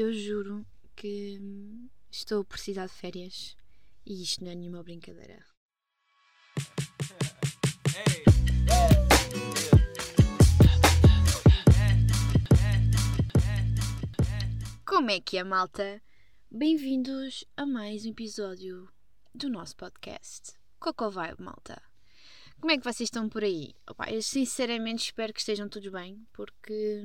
eu juro que estou a precisar de férias e isto não é nenhuma brincadeira. Como é que é, malta? Bem-vindos a mais um episódio do nosso podcast. Coco Vibe, malta. Como é que vocês estão por aí? Eu sinceramente espero que estejam todos bem, porque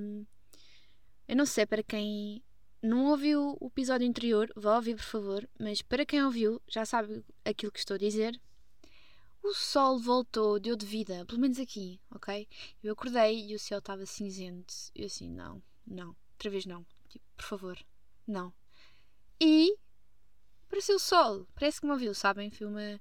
eu não sei para quem não ouviu o episódio anterior, vá ouvir por favor, mas para quem ouviu já sabe aquilo que estou a dizer. O sol voltou, deu de vida, pelo menos aqui, ok? Eu acordei e o céu estava cinzento. Eu assim, não, não, outra vez não. Tipo, por favor, não. E apareceu o sol, parece que me ouviu, sabem? Foi uma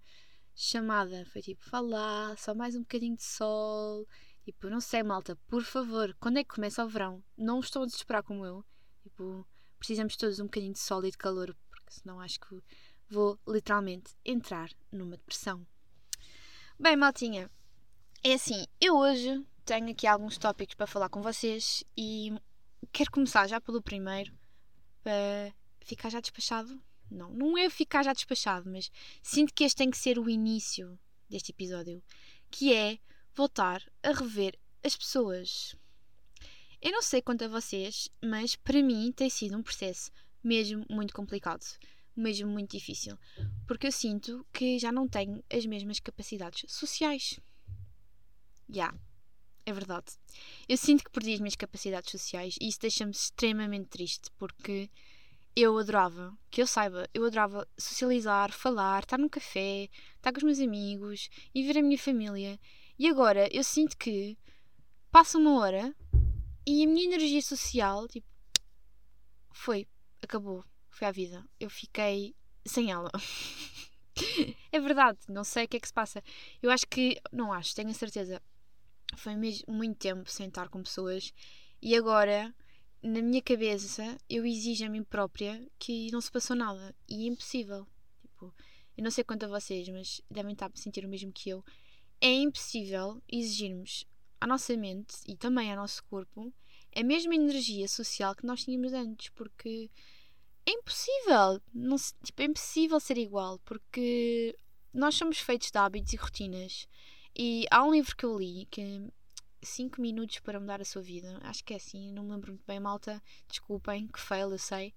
chamada, foi tipo, falar, só mais um bocadinho de sol. Tipo, não sei, malta, por favor, quando é que começa o verão? Não estão a desesperar como eu. Tipo, precisamos todos um bocadinho de sol e de calor, porque senão acho que vou literalmente entrar numa depressão. Bem, maltinha, é assim, eu hoje tenho aqui alguns tópicos para falar com vocês e quero começar já pelo primeiro para ficar já despachado. Não, não é ficar já despachado, mas sinto que este tem que ser o início deste episódio, que é voltar a rever as pessoas. Eu não sei quanto a vocês, mas para mim tem sido um processo mesmo muito complicado, mesmo muito difícil, porque eu sinto que já não tenho as mesmas capacidades sociais. Já, yeah, é verdade. Eu sinto que perdi as minhas capacidades sociais e isso deixa-me extremamente triste, porque eu adorava, que eu saiba, eu adorava socializar, falar, estar num café, estar com os meus amigos e ver a minha família. E agora eu sinto que passa uma hora e a minha energia social, tipo, foi, acabou, foi à vida. Eu fiquei sem ela. é verdade, não sei o que é que se passa. Eu acho que, não acho, tenho a certeza. Foi mesmo muito tempo sem estar com pessoas e agora, na minha cabeça, eu exijo a mim própria que não se passou nada e é impossível. Tipo, eu não sei quanto a vocês, mas devem estar a sentir o mesmo que eu. É impossível exigirmos à nossa mente e também ao nosso corpo a mesma energia social que nós tínhamos antes, porque é impossível, não, tipo, é impossível ser igual, porque nós somos feitos de hábitos e rotinas. E há um livro que eu li que é 5 minutos para mudar a sua vida. Acho que é assim, não me lembro muito bem, malta. Desculpem, que fail, eu sei.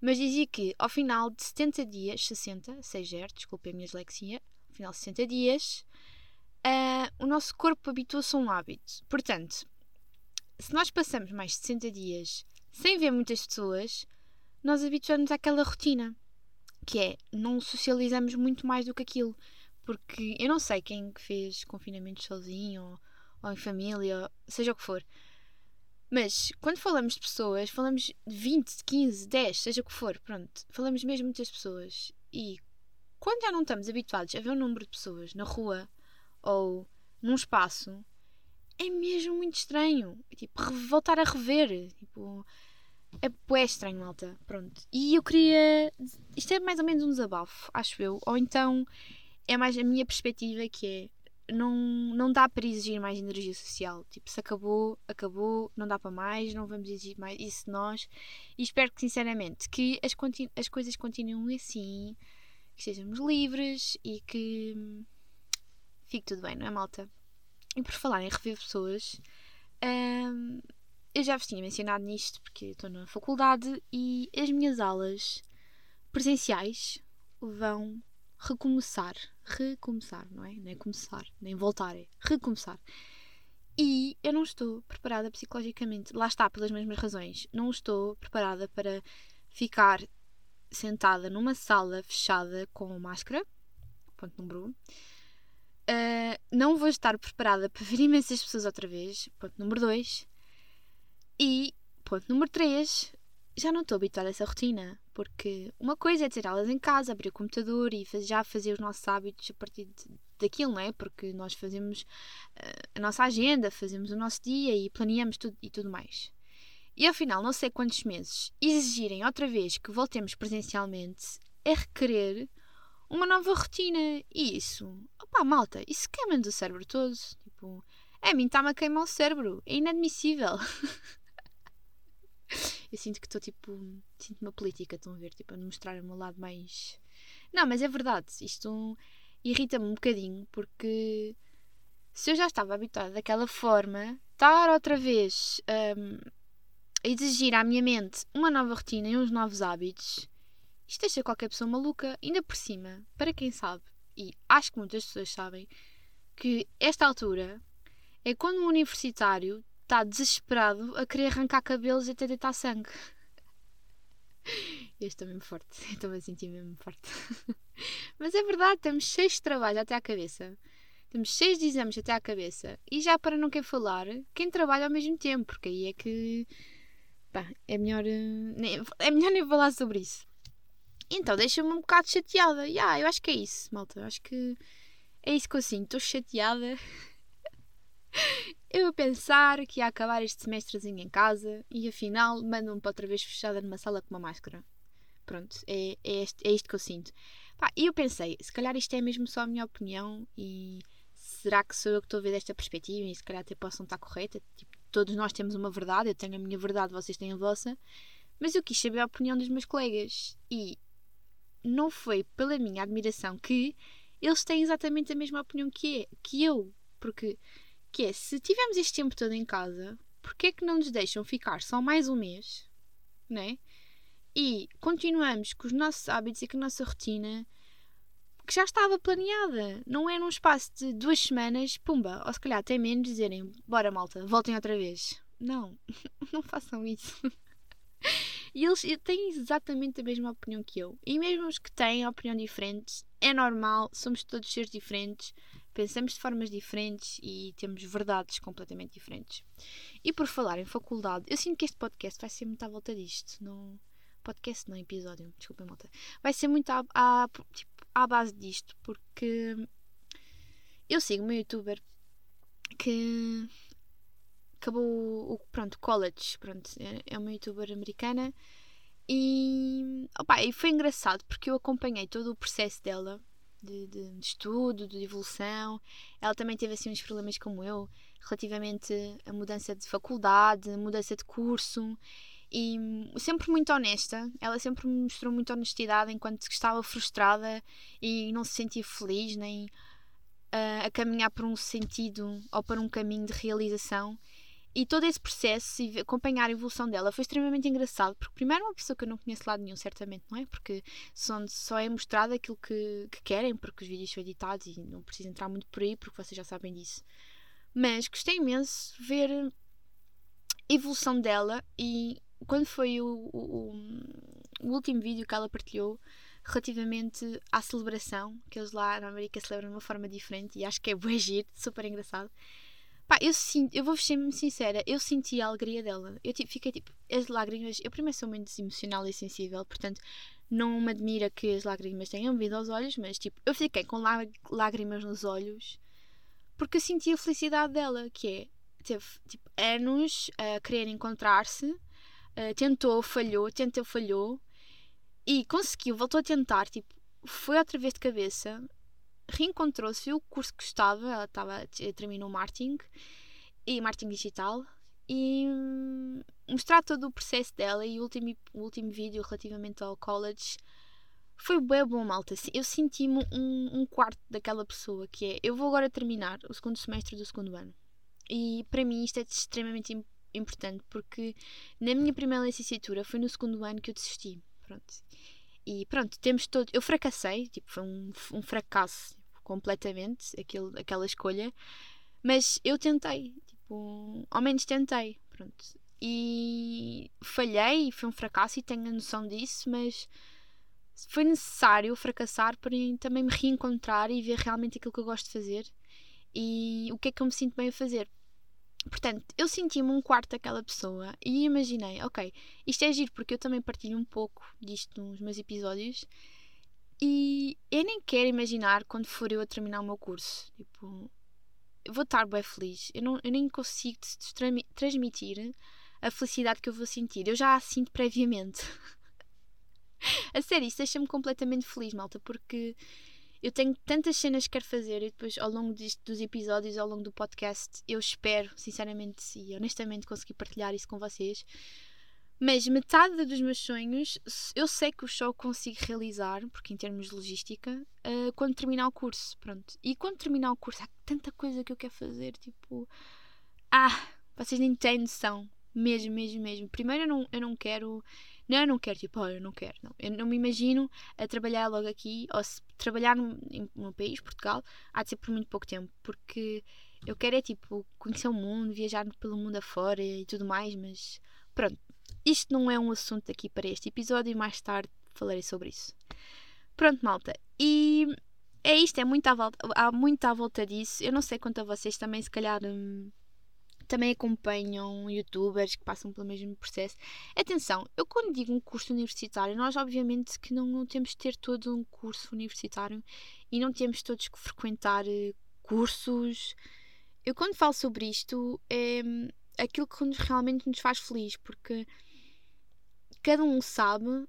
Mas dizia que ao final de 70 dias, 60, 6 0, desculpem a minha dislexia, ao final de 60 dias, uh, o nosso corpo habitua-se a um hábito. Portanto, se nós passamos mais de 60 dias sem ver muitas pessoas, nós habituamos àquela rotina, que é não socializamos muito mais do que aquilo. Porque eu não sei quem fez confinamento sozinho ou, ou em família, seja o que for. Mas quando falamos de pessoas, falamos de 20, 15, 10, seja o que for, pronto. Falamos mesmo muitas pessoas. E quando já não estamos habituados a ver um número de pessoas na rua ou num espaço, é mesmo muito estranho. Tipo, voltar a rever. Tipo, é bué estranho, malta. Pronto. E eu queria. Isto é mais ou menos um desabafo, acho eu. Ou então é mais a minha perspectiva que é. Não, não dá para exigir mais energia social. Tipo, se acabou, acabou, não dá para mais, não vamos exigir mais isso nós. E espero que, sinceramente, que as, as coisas continuem assim, que sejamos livres e que fique tudo bem, não é, malta? E por falar em rever pessoas, hum, eu já vos tinha mencionado nisto porque estou na faculdade e as minhas aulas presenciais vão recomeçar. Recomeçar, não é? Nem começar, nem voltar, é recomeçar. E eu não estou preparada psicologicamente. Lá está, pelas mesmas razões. Não estou preparada para ficar sentada numa sala fechada com máscara. Ponto número 1. Um. Uh, não vou estar preparada para ver imensas pessoas outra vez. Ponto número 2. E ponto número 3. Já não estou habituada a essa rotina. Porque uma coisa é ter aulas em casa, abrir o computador e já fazer os nossos hábitos a partir de, daquilo, não é? Porque nós fazemos uh, a nossa agenda, fazemos o nosso dia e planeamos tudo e tudo mais. E afinal, não sei quantos meses, exigirem outra vez que voltemos presencialmente é requerer uma nova rotina. E isso, opá, malta, isso queima-nos o cérebro todo. Tipo, é, a mim está-me a queimar o cérebro. É inadmissível. Eu sinto que estou tipo. Sinto uma política, estão a ver? Tipo, a mostrar o meu lado mais. Não, mas é verdade. Isto irrita-me um bocadinho porque se eu já estava habituada daquela forma, estar outra vez um, a exigir à minha mente uma nova rotina e uns novos hábitos, isto deixa qualquer pessoa maluca, ainda por cima, para quem sabe, e acho que muitas pessoas sabem, que esta altura é quando um universitário está desesperado a querer arrancar cabelos e até deitar sangue. Este é mesmo forte. Estou-me a sentir mesmo forte. Mas é verdade, estamos cheios de trabalho até à cabeça. Temos cheios de exames até à cabeça. E já para não querer falar, quem trabalha ao mesmo tempo, porque aí é que. Pá, é melhor. Eh, é melhor nem falar sobre isso. Então deixa-me um bocado chateada. Yeah, eu acho que é isso, malta. Eu acho que é isso que eu sinto. Estou chateada. eu a pensar que ia acabar este semestrezinho em casa e afinal mandam-me para outra vez fechada numa sala com uma máscara. Pronto, é, é, este, é isto que eu sinto. E eu pensei, se calhar isto é mesmo só a minha opinião e será que sou eu que estou a ver desta perspectiva e se calhar até possam estar correta? Tipo, todos nós temos uma verdade, eu tenho a minha verdade, vocês têm a vossa. Mas eu quis saber a opinião dos meus colegas e não foi pela minha admiração que eles têm exatamente a mesma opinião que, é, que eu. Porque, que é, se tivemos este tempo todo em casa, porquê é que não nos deixam ficar só mais um mês, né? E continuamos com os nossos hábitos e com a nossa rotina que já estava planeada. Não é num espaço de duas semanas, pumba, ou se calhar até menos, dizerem bora malta, voltem outra vez. Não, não façam isso. E eles têm exatamente a mesma opinião que eu. E mesmo os que têm opinião diferente, é normal, somos todos seres diferentes, pensamos de formas diferentes e temos verdades completamente diferentes. E por falar em faculdade, eu sinto que este podcast vai ser muito à volta disto. No podcast, não episódio, desculpem, malta. Vai ser muito à, à, tipo, à base disto, porque eu sigo uma youtuber que acabou o pronto, college, pronto, é, é uma youtuber americana e, opa, e foi engraçado porque eu acompanhei todo o processo dela de, de, de, estudo, de evolução. Ela também teve assim uns problemas como eu, relativamente à mudança de faculdade, mudança de curso. E sempre muito honesta, ela sempre mostrou muita honestidade enquanto estava frustrada e não se sentia feliz nem uh, a caminhar por um sentido ou para um caminho de realização. E todo esse processo e acompanhar a evolução dela foi extremamente engraçado, porque primeiro é uma pessoa que eu não conheço lado nenhum, certamente, não é? Porque só, é mostrado aquilo que, que querem, porque os vídeos são editados e não preciso entrar muito por aí, porque vocês já sabem disso. Mas gostei imenso ver a evolução dela e quando foi o, o, o último vídeo que ela partilhou relativamente à celebração, que eles lá na América celebram de uma forma diferente e acho que é bem giro, super engraçado. Pá, eu sinto, eu vou ser sincera, eu senti a alegria dela. Eu tipo, fiquei tipo, as lágrimas. Eu primeiro sou muito emocional e sensível, portanto não me admira que as lágrimas tenham vindo aos olhos, mas tipo, eu fiquei com lágrimas nos olhos porque eu senti a felicidade dela, que é, teve tipo, anos a querer encontrar-se, uh, tentou, falhou, tentou, falhou e conseguiu, voltou a tentar, tipo, foi outra vez de cabeça, reencontrou-se, viu o curso que gostava, ela estava, terminou marketing e marketing digital e hum, mostrar todo o processo dela e o último, o último vídeo relativamente ao college foi bem bom, malta. Eu senti-me um, um, quarto daquela pessoa que é eu vou agora terminar o segundo semestre do segundo ano. E para mim isto é extremamente importante porque na minha primeira licenciatura foi no segundo ano que eu desisti. Pronto. E pronto, temos todo. Eu fracassei, tipo, foi um, um fracasso completamente aquele, aquela escolha, mas eu tentei, tipo, ao menos tentei, pronto. E falhei, foi um fracasso e tenho a noção disso, mas foi necessário fracassar para também me reencontrar e ver realmente aquilo que eu gosto de fazer e o que é que eu me sinto bem a fazer. Portanto, eu senti-me um quarto daquela pessoa e imaginei, ok, isto é giro porque eu também partilho um pouco disto nos meus episódios e eu nem quero imaginar quando for eu a terminar o meu curso. Tipo, vou estar bem feliz. Eu, não, eu nem consigo transmitir a felicidade que eu vou sentir. Eu já a sinto previamente. a sério, isso deixa-me completamente feliz, malta, porque eu tenho tantas cenas que quero fazer e depois ao longo disto, dos episódios, ao longo do podcast, eu espero, sinceramente e honestamente, conseguir partilhar isso com vocês. Mas metade dos meus sonhos eu sei que eu só consigo realizar, porque em termos de logística, uh, quando terminar o curso. Pronto. E quando terminar o curso, há tanta coisa que eu quero fazer. Tipo, ah, vocês nem têm noção. Mesmo, mesmo, mesmo. Primeiro, eu não, eu não quero. Não, eu não quero, tipo, oh, eu não quero. Não. Eu não me imagino a trabalhar logo aqui, ou se trabalhar no, no país, Portugal, há de ser por muito pouco tempo, porque eu quero é, tipo, conhecer o mundo, viajar pelo mundo afora e tudo mais, mas pronto, isto não é um assunto aqui para este episódio e mais tarde falarei sobre isso. Pronto, malta. E é isto, é muito à volta, há muito à volta disso. Eu não sei quanto a vocês também, se calhar. Hum, também acompanham youtubers que passam pelo mesmo processo. Atenção, eu quando digo um curso universitário, nós obviamente que não, não temos de ter todo um curso universitário e não temos todos que frequentar uh, cursos. Eu quando falo sobre isto é aquilo que realmente nos faz feliz, porque cada um sabe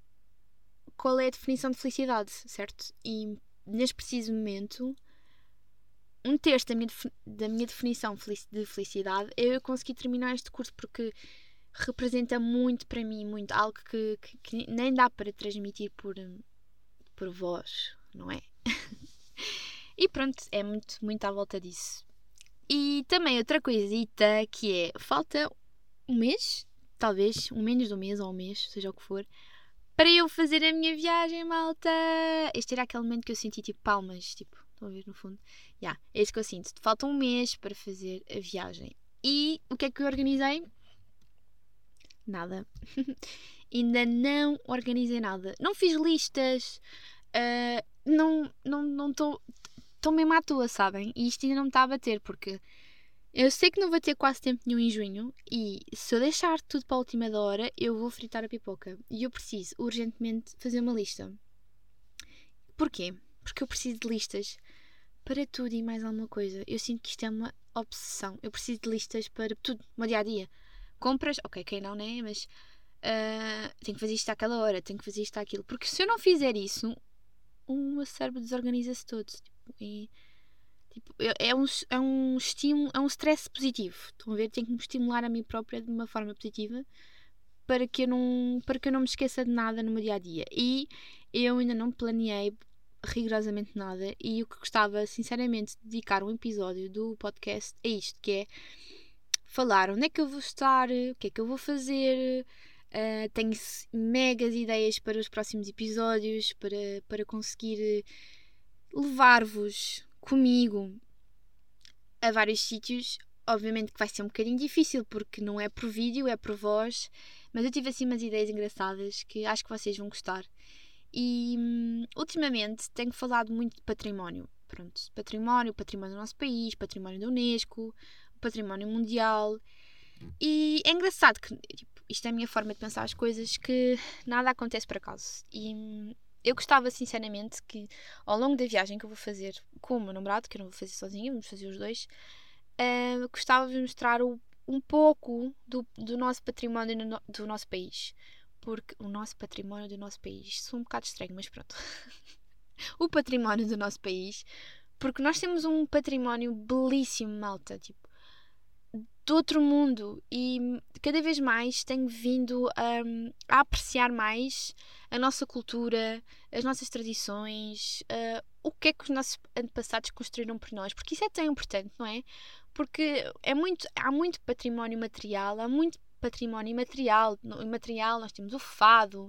qual é a definição de felicidade, certo? E neste preciso momento, um terço da minha, da minha definição de felicidade é eu conseguir terminar este curso porque representa muito para mim, muito algo que, que, que nem dá para transmitir por, por voz, não é? e pronto, é muito, muito à volta disso. E também outra coisita que é, falta um mês talvez um menos de um mês ou um mês, seja o que for, para eu fazer a minha viagem, malta. Este era aquele momento que eu senti tipo palmas, tipo, estão a ver no fundo? Já, yeah, é isso que eu sinto. Falta um mês para fazer a viagem. E o que é que eu organizei? Nada. Ainda não organizei nada. Não fiz listas. Uh, não estou não, não estou mesmo à toa, sabem? E isto ainda não me está a bater, porque eu sei que não vou ter quase tempo nenhum em junho e se eu deixar tudo para a última da hora, eu vou fritar a pipoca. E eu preciso urgentemente fazer uma lista. Porquê? Porque eu preciso de listas para tudo e mais alguma coisa. Eu sinto que isto é uma obsessão. Eu preciso de listas para tudo, no dia a dia. Compras, ok, quem não, né? Mas uh, tenho que fazer isto àquela hora, tenho que fazer isto àquilo. Porque se eu não fizer isso, o meu cérebro desorganiza-se todo. Tipo, e Tipo, é um, é um estímulo, é um stress positivo. Estão a ver? Tenho que me estimular a mim própria de uma forma positiva para que eu não, para que eu não me esqueça de nada no meu dia a dia. E eu ainda não planeei rigorosamente nada e o que gostava sinceramente de dedicar um episódio do podcast é isto, que é falar onde é que eu vou estar, o que é que eu vou fazer, uh, tenho megas ideias para os próximos episódios, para, para conseguir levar-vos comigo a vários sítios. Obviamente que vai ser um bocadinho difícil porque não é por vídeo, é por voz, mas eu tive assim umas ideias engraçadas que acho que vocês vão gostar. E hum, ultimamente tenho falado muito de património. Pronto, património, património do nosso país, património da Unesco, património mundial. E é engraçado que tipo, isto é a minha forma de pensar as coisas que nada acontece por acaso. E hum, eu gostava sinceramente que ao longo da viagem que eu vou fazer com o meu namorado, que eu não vou fazer sozinha, vamos fazer os dois, uh, gostava de mostrar o, um pouco do, do nosso património no, do nosso país. Porque o nosso património do nosso país, sou um bocado estranho, mas pronto. o património do nosso país, porque nós temos um património belíssimo, malta, tipo, do outro mundo e cada vez mais tenho vindo um, a apreciar mais a nossa cultura, as nossas tradições, uh, o que é que os nossos antepassados construíram por nós, porque isso é tão importante, não é? Porque é muito, há muito património material, há muito património imaterial. Imaterial nós temos o fado,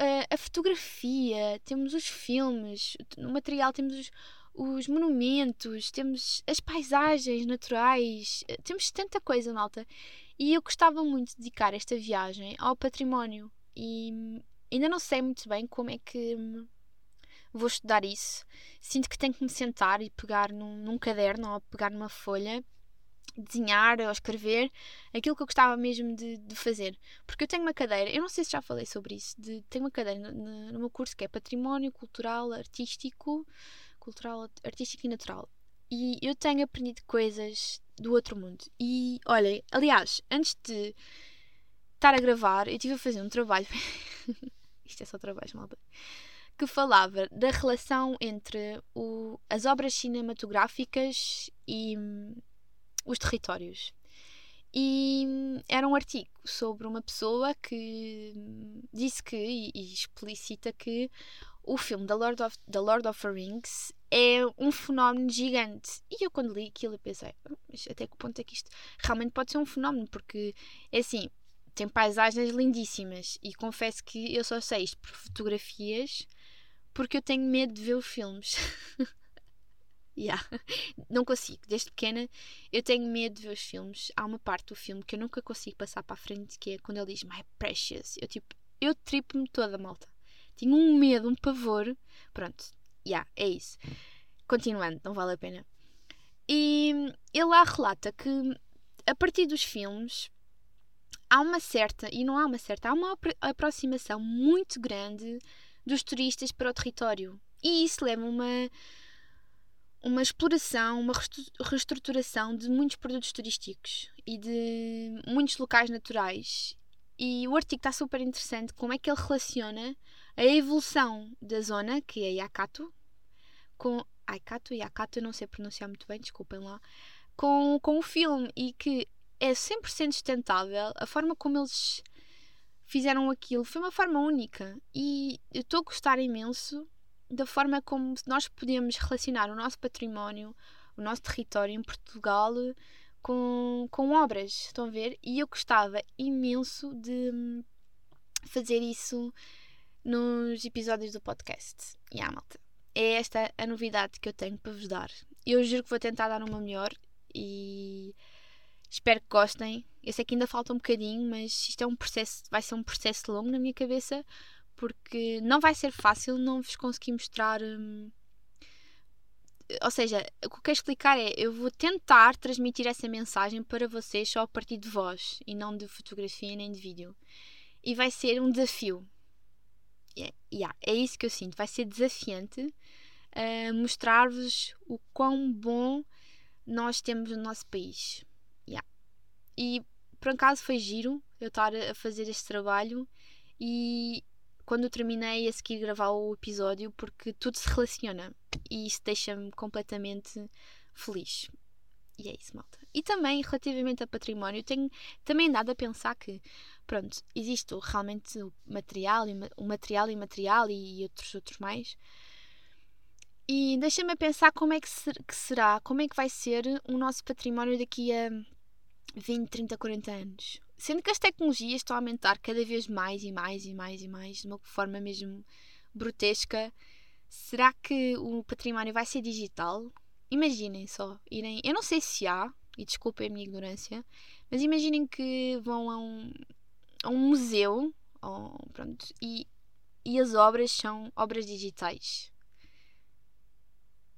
uh, a fotografia, temos os filmes, no material temos os os monumentos, temos as paisagens naturais, eh, temos tanta coisa, malta. E eu gostava muito de dedicar esta viagem ao património e ainda não sei muito bem como é que vou estudar isso. Sinto que tenho que me sentar e pegar num, num caderno ou pegar numa folha, desenhar ou escrever aquilo que eu gostava mesmo de, de, fazer. Porque eu tenho uma cadeira, eu não sei se já falei sobre isso, de, tenho uma cadeira no, no meu curso que é Património Cultural Artístico cultural, artístico e natural. E eu tenho aprendido coisas do outro mundo. E olhem, aliás, antes de estar a gravar, eu estive a fazer um trabalho. Isto é só trabalho, malta. Que falava da relação entre o, as obras cinematográficas e hum, os territórios. E era um artigo sobre uma pessoa que disse que, e, explicita que o filme The Lord, of, The Lord of the Rings é um fenómeno gigante. E eu, quando li aquilo, pensei, ah, mas até que ponto é que isto realmente pode ser um fenómeno? Porque, é assim, tem paisagens lindíssimas. E confesso que eu só sei isto por fotografias porque eu tenho medo de ver os filmes. Yeah. Não consigo. Desde pequena eu tenho medo de ver os filmes. Há uma parte do filme que eu nunca consigo passar para a frente, que é quando ele diz My precious. Eu tipo, eu tripo-me toda, malta. Tinha um medo, um pavor. Pronto, yeah, é isso. Continuando, não vale a pena. E ele lá relata que a partir dos filmes há uma certa, e não há uma certa, há uma aproximação muito grande dos turistas para o território. E isso leva uma uma exploração, uma reestruturação de muitos produtos turísticos e de muitos locais naturais. E o artigo está super interessante como é que ele relaciona a evolução da zona, que é Yakato, com Aikato Yakato, eu não sei pronunciar muito bem, desculpem lá, com, com o filme e que é 100% sustentável. A forma como eles fizeram aquilo foi uma forma única e eu estou a gostar imenso da forma como nós podemos relacionar o nosso património, o nosso território em Portugal com, com obras. Estão a ver? E eu gostava imenso de fazer isso nos episódios do podcast. E yeah, malta. É esta a novidade que eu tenho para vos dar. Eu juro que vou tentar dar uma melhor e espero que gostem. Eu sei que ainda falta um bocadinho, mas isto é um processo, vai ser um processo longo na minha cabeça, porque não vai ser fácil não vos conseguir mostrar. Hum, ou seja, o que eu quero explicar é: eu vou tentar transmitir essa mensagem para vocês só a partir de voz e não de fotografia nem de vídeo. E vai ser um desafio. Yeah, yeah, é isso que eu sinto. Vai ser desafiante uh, mostrar-vos o quão bom nós temos no nosso país. Yeah. E por acaso foi giro eu estar a fazer este trabalho e quando terminei a seguir gravar o episódio, porque tudo se relaciona e isso deixa-me completamente feliz. E é isso, malta. E também, relativamente a património, tenho também dado a pensar que, pronto, existe realmente o material, o material imaterial e outros, outros mais. E deixa-me a pensar como é que, ser, que será, como é que vai ser o nosso património daqui a 20, 30, 40 anos. Sendo que as tecnologias estão a aumentar cada vez mais e mais e mais e mais, de uma forma mesmo brutesca, será que o património vai ser digital? Imaginem só, irem. Eu não sei se há, e desculpem a minha ignorância, mas imaginem que vão a um, a um museu ou, pronto, e, e as obras são obras digitais.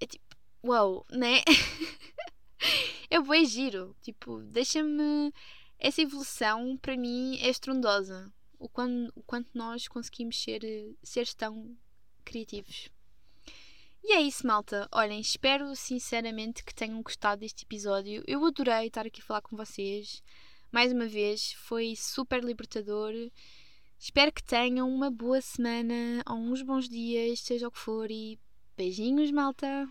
É tipo, uau, wow, né? é bem giro. Tipo, deixa-me essa evolução para mim é estrondosa. O quanto, o quanto nós conseguimos ser seres tão criativos. E é isso, malta. Olhem, espero sinceramente que tenham gostado deste episódio. Eu adorei estar aqui a falar com vocês. Mais uma vez, foi super libertador. Espero que tenham uma boa semana ou uns bons dias, seja o que for. E beijinhos, malta!